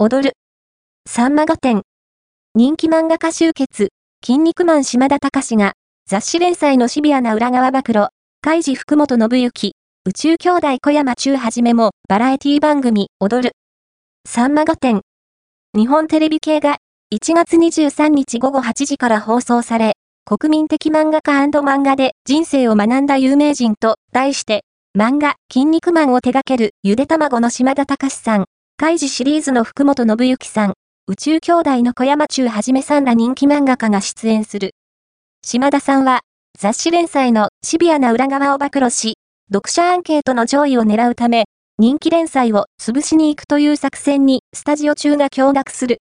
踊る。さんま御殿。人気漫画家集結、筋肉マン島田隆が、雑誌連載のシビアな裏側暴露、海事福本信之、宇宙兄弟小山中はじめも、バラエティ番組、踊る。さんま御殿。日本テレビ系が、1月23日午後8時から放送され、国民的漫画家漫画で人生を学んだ有名人と題して、漫画、筋肉マンを手掛けるゆで卵の島田隆さん、カイジシリーズの福本信之さん、宇宙兄弟の小山中はじめさんら人気漫画家が出演する。島田さんは、雑誌連載のシビアな裏側を暴露し、読者アンケートの上位を狙うため、人気連載を潰しに行くという作戦にスタジオ中が驚愕する